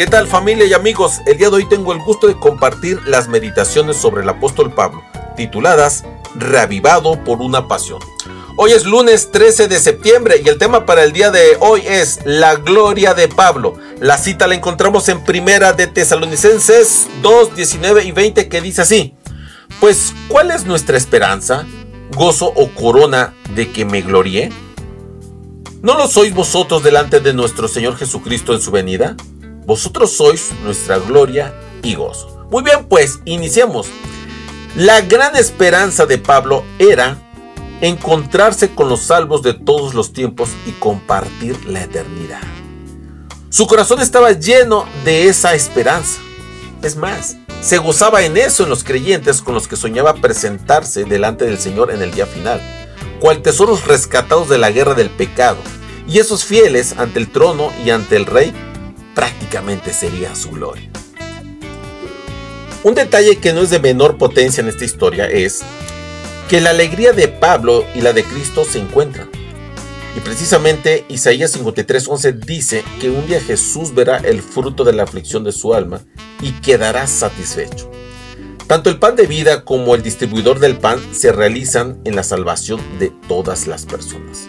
¿Qué tal familia y amigos? El día de hoy tengo el gusto de compartir las meditaciones sobre el apóstol Pablo, tituladas Reavivado por una pasión. Hoy es lunes 13 de septiembre y el tema para el día de hoy es la gloria de Pablo. La cita la encontramos en Primera de Tesalonicenses 2, 19 y 20 que dice así. Pues, ¿cuál es nuestra esperanza, gozo o corona de que me gloríe? ¿No lo sois vosotros delante de nuestro Señor Jesucristo en su venida? Vosotros sois nuestra gloria y gozo. Muy bien, pues iniciemos. La gran esperanza de Pablo era encontrarse con los salvos de todos los tiempos y compartir la eternidad. Su corazón estaba lleno de esa esperanza. Es más, se gozaba en eso en los creyentes con los que soñaba presentarse delante del Señor en el día final, cual tesoros rescatados de la guerra del pecado, y esos fieles ante el trono y ante el rey prácticamente sería su gloria. Un detalle que no es de menor potencia en esta historia es que la alegría de Pablo y la de Cristo se encuentran. Y precisamente Isaías 53:11 dice que un día Jesús verá el fruto de la aflicción de su alma y quedará satisfecho. Tanto el pan de vida como el distribuidor del pan se realizan en la salvación de todas las personas.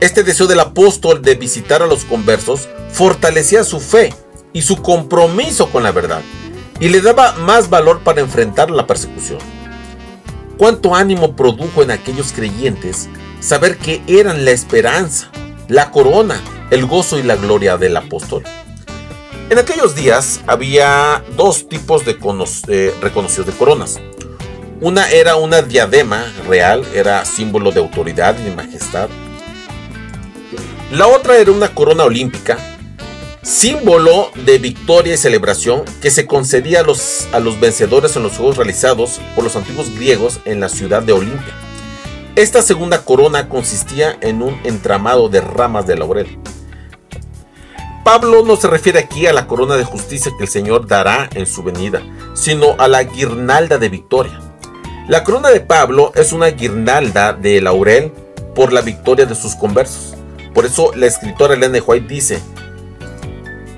Este deseo del apóstol de visitar a los conversos fortalecía su fe y su compromiso con la verdad y le daba más valor para enfrentar la persecución. Cuánto ánimo produjo en aquellos creyentes saber que eran la esperanza, la corona, el gozo y la gloria del apóstol. En aquellos días había dos tipos de eh, reconocidos de coronas. Una era una diadema real, era símbolo de autoridad y de majestad. La otra era una corona olímpica, símbolo de victoria y celebración que se concedía a los, a los vencedores en los juegos realizados por los antiguos griegos en la ciudad de Olimpia. Esta segunda corona consistía en un entramado de ramas de laurel. Pablo no se refiere aquí a la corona de justicia que el Señor dará en su venida, sino a la guirnalda de victoria. La corona de Pablo es una guirnalda de laurel por la victoria de sus conversos. Por eso la escritora Elena White dice,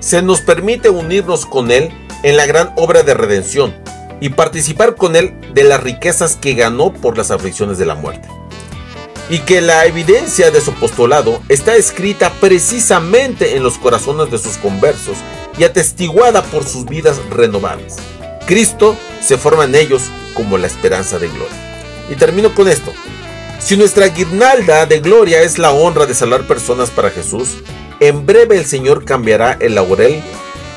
se nos permite unirnos con Él en la gran obra de redención y participar con Él de las riquezas que ganó por las aflicciones de la muerte. Y que la evidencia de su apostolado está escrita precisamente en los corazones de sus conversos y atestiguada por sus vidas renovadas. Cristo se forma en ellos como la esperanza de gloria. Y termino con esto. Si nuestra guirnalda de gloria es la honra de salvar personas para Jesús, en breve el Señor cambiará el laurel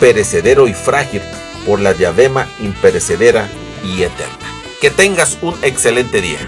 perecedero y frágil por la diadema imperecedera y eterna. Que tengas un excelente día.